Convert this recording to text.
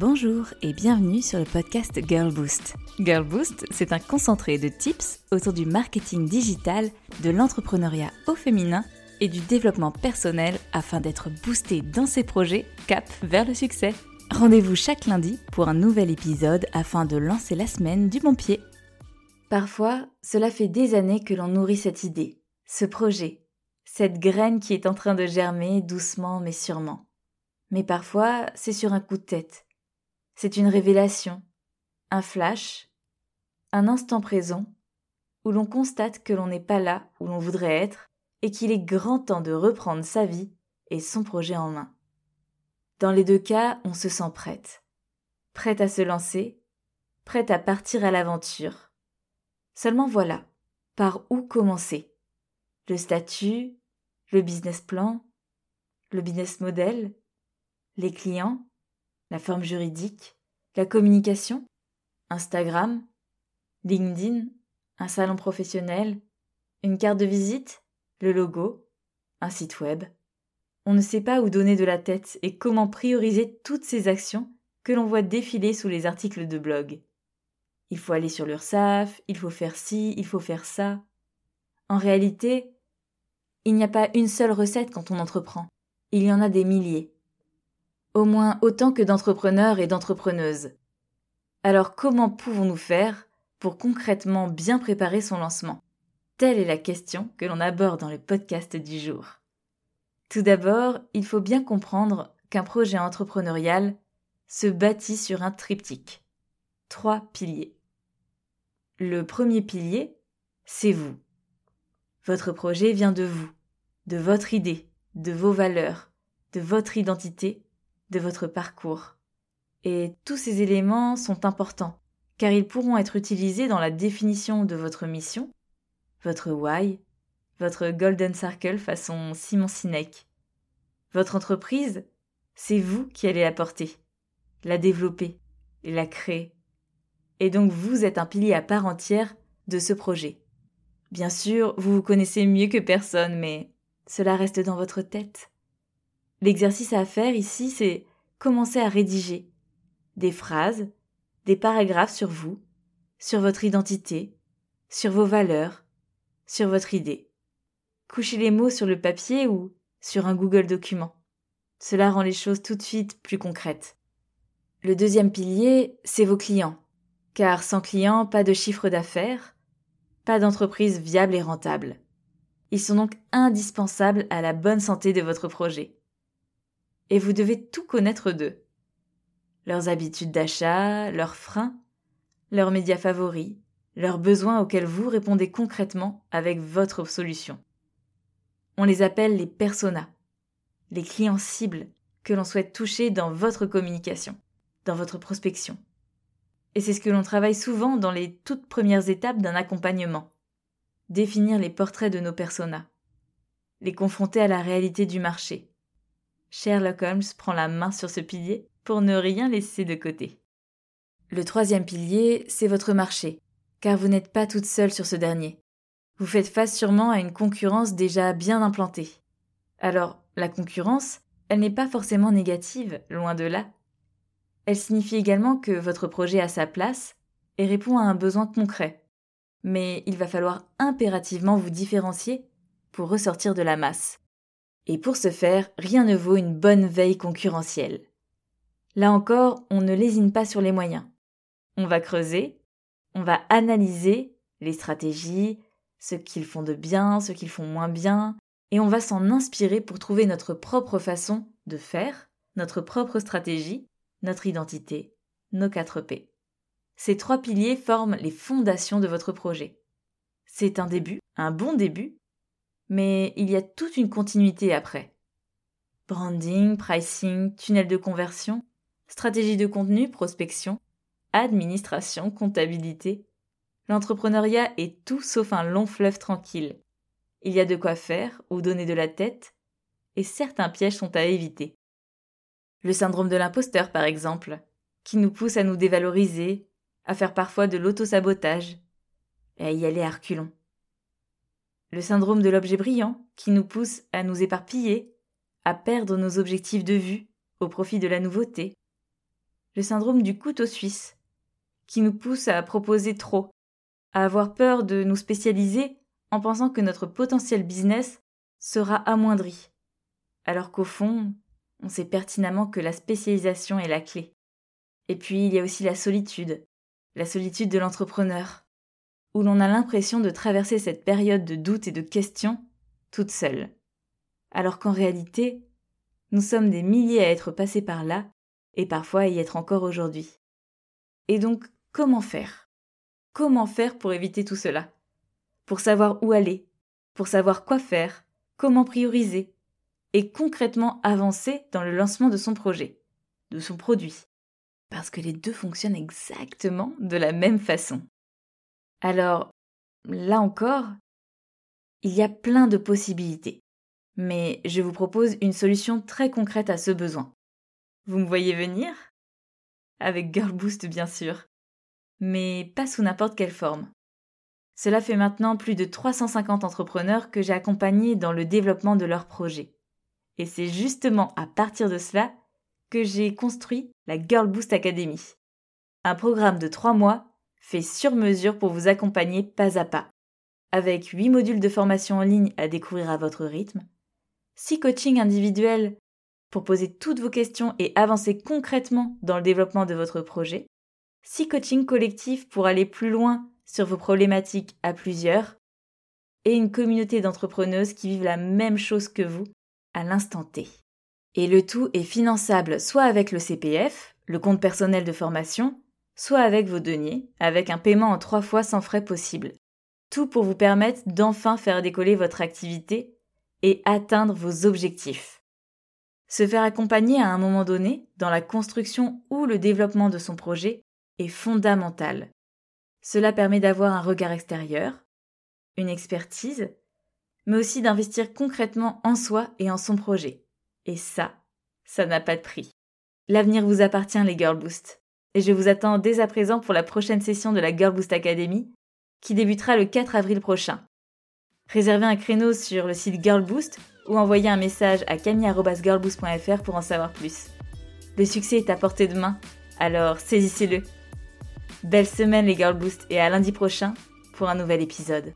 Bonjour et bienvenue sur le podcast Girl Boost. Girl Boost, c'est un concentré de tips autour du marketing digital, de l'entrepreneuriat au féminin et du développement personnel afin d'être boosté dans ses projets cap vers le succès. Rendez-vous chaque lundi pour un nouvel épisode afin de lancer la semaine du bon pied. Parfois, cela fait des années que l'on nourrit cette idée, ce projet, cette graine qui est en train de germer doucement mais sûrement. Mais parfois, c'est sur un coup de tête. C'est une révélation, un flash, un instant présent, où l'on constate que l'on n'est pas là où l'on voudrait être et qu'il est grand temps de reprendre sa vie et son projet en main. Dans les deux cas, on se sent prête. Prête à se lancer, prête à partir à l'aventure. Seulement voilà, par où commencer? Le statut, le business plan, le business model, les clients, la forme juridique, la communication, Instagram, LinkedIn, un salon professionnel, une carte de visite, le logo, un site web. On ne sait pas où donner de la tête et comment prioriser toutes ces actions que l'on voit défiler sous les articles de blog. Il faut aller sur l'URSAF, il faut faire ci, il faut faire ça. En réalité, il n'y a pas une seule recette quand on entreprend. Il y en a des milliers au moins autant que d'entrepreneurs et d'entrepreneuses. Alors comment pouvons-nous faire pour concrètement bien préparer son lancement? Telle est la question que l'on aborde dans le podcast du jour. Tout d'abord, il faut bien comprendre qu'un projet entrepreneurial se bâtit sur un triptyque. Trois piliers. Le premier pilier, c'est vous. Votre projet vient de vous, de votre idée, de vos valeurs, de votre identité de votre parcours. Et tous ces éléments sont importants, car ils pourront être utilisés dans la définition de votre mission, votre why, votre golden circle façon Simon Sinek. Votre entreprise, c'est vous qui allez la porter, la développer et la créer. Et donc vous êtes un pilier à part entière de ce projet. Bien sûr, vous vous connaissez mieux que personne, mais cela reste dans votre tête. L'exercice à faire ici, c'est commencer à rédiger des phrases, des paragraphes sur vous, sur votre identité, sur vos valeurs, sur votre idée. Couchez les mots sur le papier ou sur un Google document. Cela rend les choses tout de suite plus concrètes. Le deuxième pilier, c'est vos clients. Car sans clients, pas de chiffre d'affaires, pas d'entreprise viable et rentable. Ils sont donc indispensables à la bonne santé de votre projet et vous devez tout connaître d'eux. Leurs habitudes d'achat, leurs freins, leurs médias favoris, leurs besoins auxquels vous répondez concrètement avec votre solution. On les appelle les personas, les clients cibles que l'on souhaite toucher dans votre communication, dans votre prospection. Et c'est ce que l'on travaille souvent dans les toutes premières étapes d'un accompagnement. Définir les portraits de nos personas, les confronter à la réalité du marché, Sherlock Holmes prend la main sur ce pilier pour ne rien laisser de côté. Le troisième pilier, c'est votre marché, car vous n'êtes pas toute seule sur ce dernier. Vous faites face sûrement à une concurrence déjà bien implantée. Alors, la concurrence, elle n'est pas forcément négative, loin de là. Elle signifie également que votre projet a sa place et répond à un besoin concret. Mais il va falloir impérativement vous différencier pour ressortir de la masse. Et pour ce faire, rien ne vaut une bonne veille concurrentielle. Là encore, on ne lésine pas sur les moyens. On va creuser, on va analyser les stratégies, ce qu'ils font de bien, ce qu'ils font moins bien, et on va s'en inspirer pour trouver notre propre façon de faire, notre propre stratégie, notre identité, nos 4 P. Ces trois piliers forment les fondations de votre projet. C'est un début, un bon début, mais il y a toute une continuité après. Branding, pricing, tunnel de conversion, stratégie de contenu, prospection, administration, comptabilité. L'entrepreneuriat est tout sauf un long fleuve tranquille. Il y a de quoi faire ou donner de la tête, et certains pièges sont à éviter. Le syndrome de l'imposteur, par exemple, qui nous pousse à nous dévaloriser, à faire parfois de l'autosabotage, et à y aller à reculons le syndrome de l'objet brillant qui nous pousse à nous éparpiller, à perdre nos objectifs de vue au profit de la nouveauté, le syndrome du couteau suisse, qui nous pousse à proposer trop, à avoir peur de nous spécialiser en pensant que notre potentiel business sera amoindri, alors qu'au fond, on sait pertinemment que la spécialisation est la clé. Et puis il y a aussi la solitude, la solitude de l'entrepreneur, où l'on a l'impression de traverser cette période de doute et de questions toute seule. Alors qu'en réalité, nous sommes des milliers à être passés par là, et parfois à y être encore aujourd'hui. Et donc, comment faire? Comment faire pour éviter tout cela? Pour savoir où aller, pour savoir quoi faire, comment prioriser, et concrètement avancer dans le lancement de son projet, de son produit? Parce que les deux fonctionnent exactement de la même façon. Alors, là encore, il y a plein de possibilités. Mais je vous propose une solution très concrète à ce besoin. Vous me voyez venir? Avec Girl Boost bien sûr. Mais pas sous n'importe quelle forme. Cela fait maintenant plus de 350 entrepreneurs que j'ai accompagnés dans le développement de leurs projets. Et c'est justement à partir de cela que j'ai construit la Girl Boost Academy. Un programme de trois mois fait sur mesure pour vous accompagner pas à pas. Avec 8 modules de formation en ligne à découvrir à votre rythme, 6 coachings individuels pour poser toutes vos questions et avancer concrètement dans le développement de votre projet, 6 coachings collectifs pour aller plus loin sur vos problématiques à plusieurs, et une communauté d'entrepreneuses qui vivent la même chose que vous à l'instant T. Et le tout est finançable soit avec le CPF, le compte personnel de formation, soit avec vos deniers, avec un paiement en trois fois sans frais possible. Tout pour vous permettre d'enfin faire décoller votre activité et atteindre vos objectifs. Se faire accompagner à un moment donné dans la construction ou le développement de son projet est fondamental. Cela permet d'avoir un regard extérieur, une expertise, mais aussi d'investir concrètement en soi et en son projet. Et ça, ça n'a pas de prix. L'avenir vous appartient les Girl Boost. Et je vous attends dès à présent pour la prochaine session de la Girl Boost Academy, qui débutera le 4 avril prochain. Réservez un créneau sur le site Girl Boost ou envoyez un message à camille.girlboost.fr pour en savoir plus. Le succès est à portée de main, alors saisissez-le. Belle semaine les Girl Boost et à lundi prochain pour un nouvel épisode.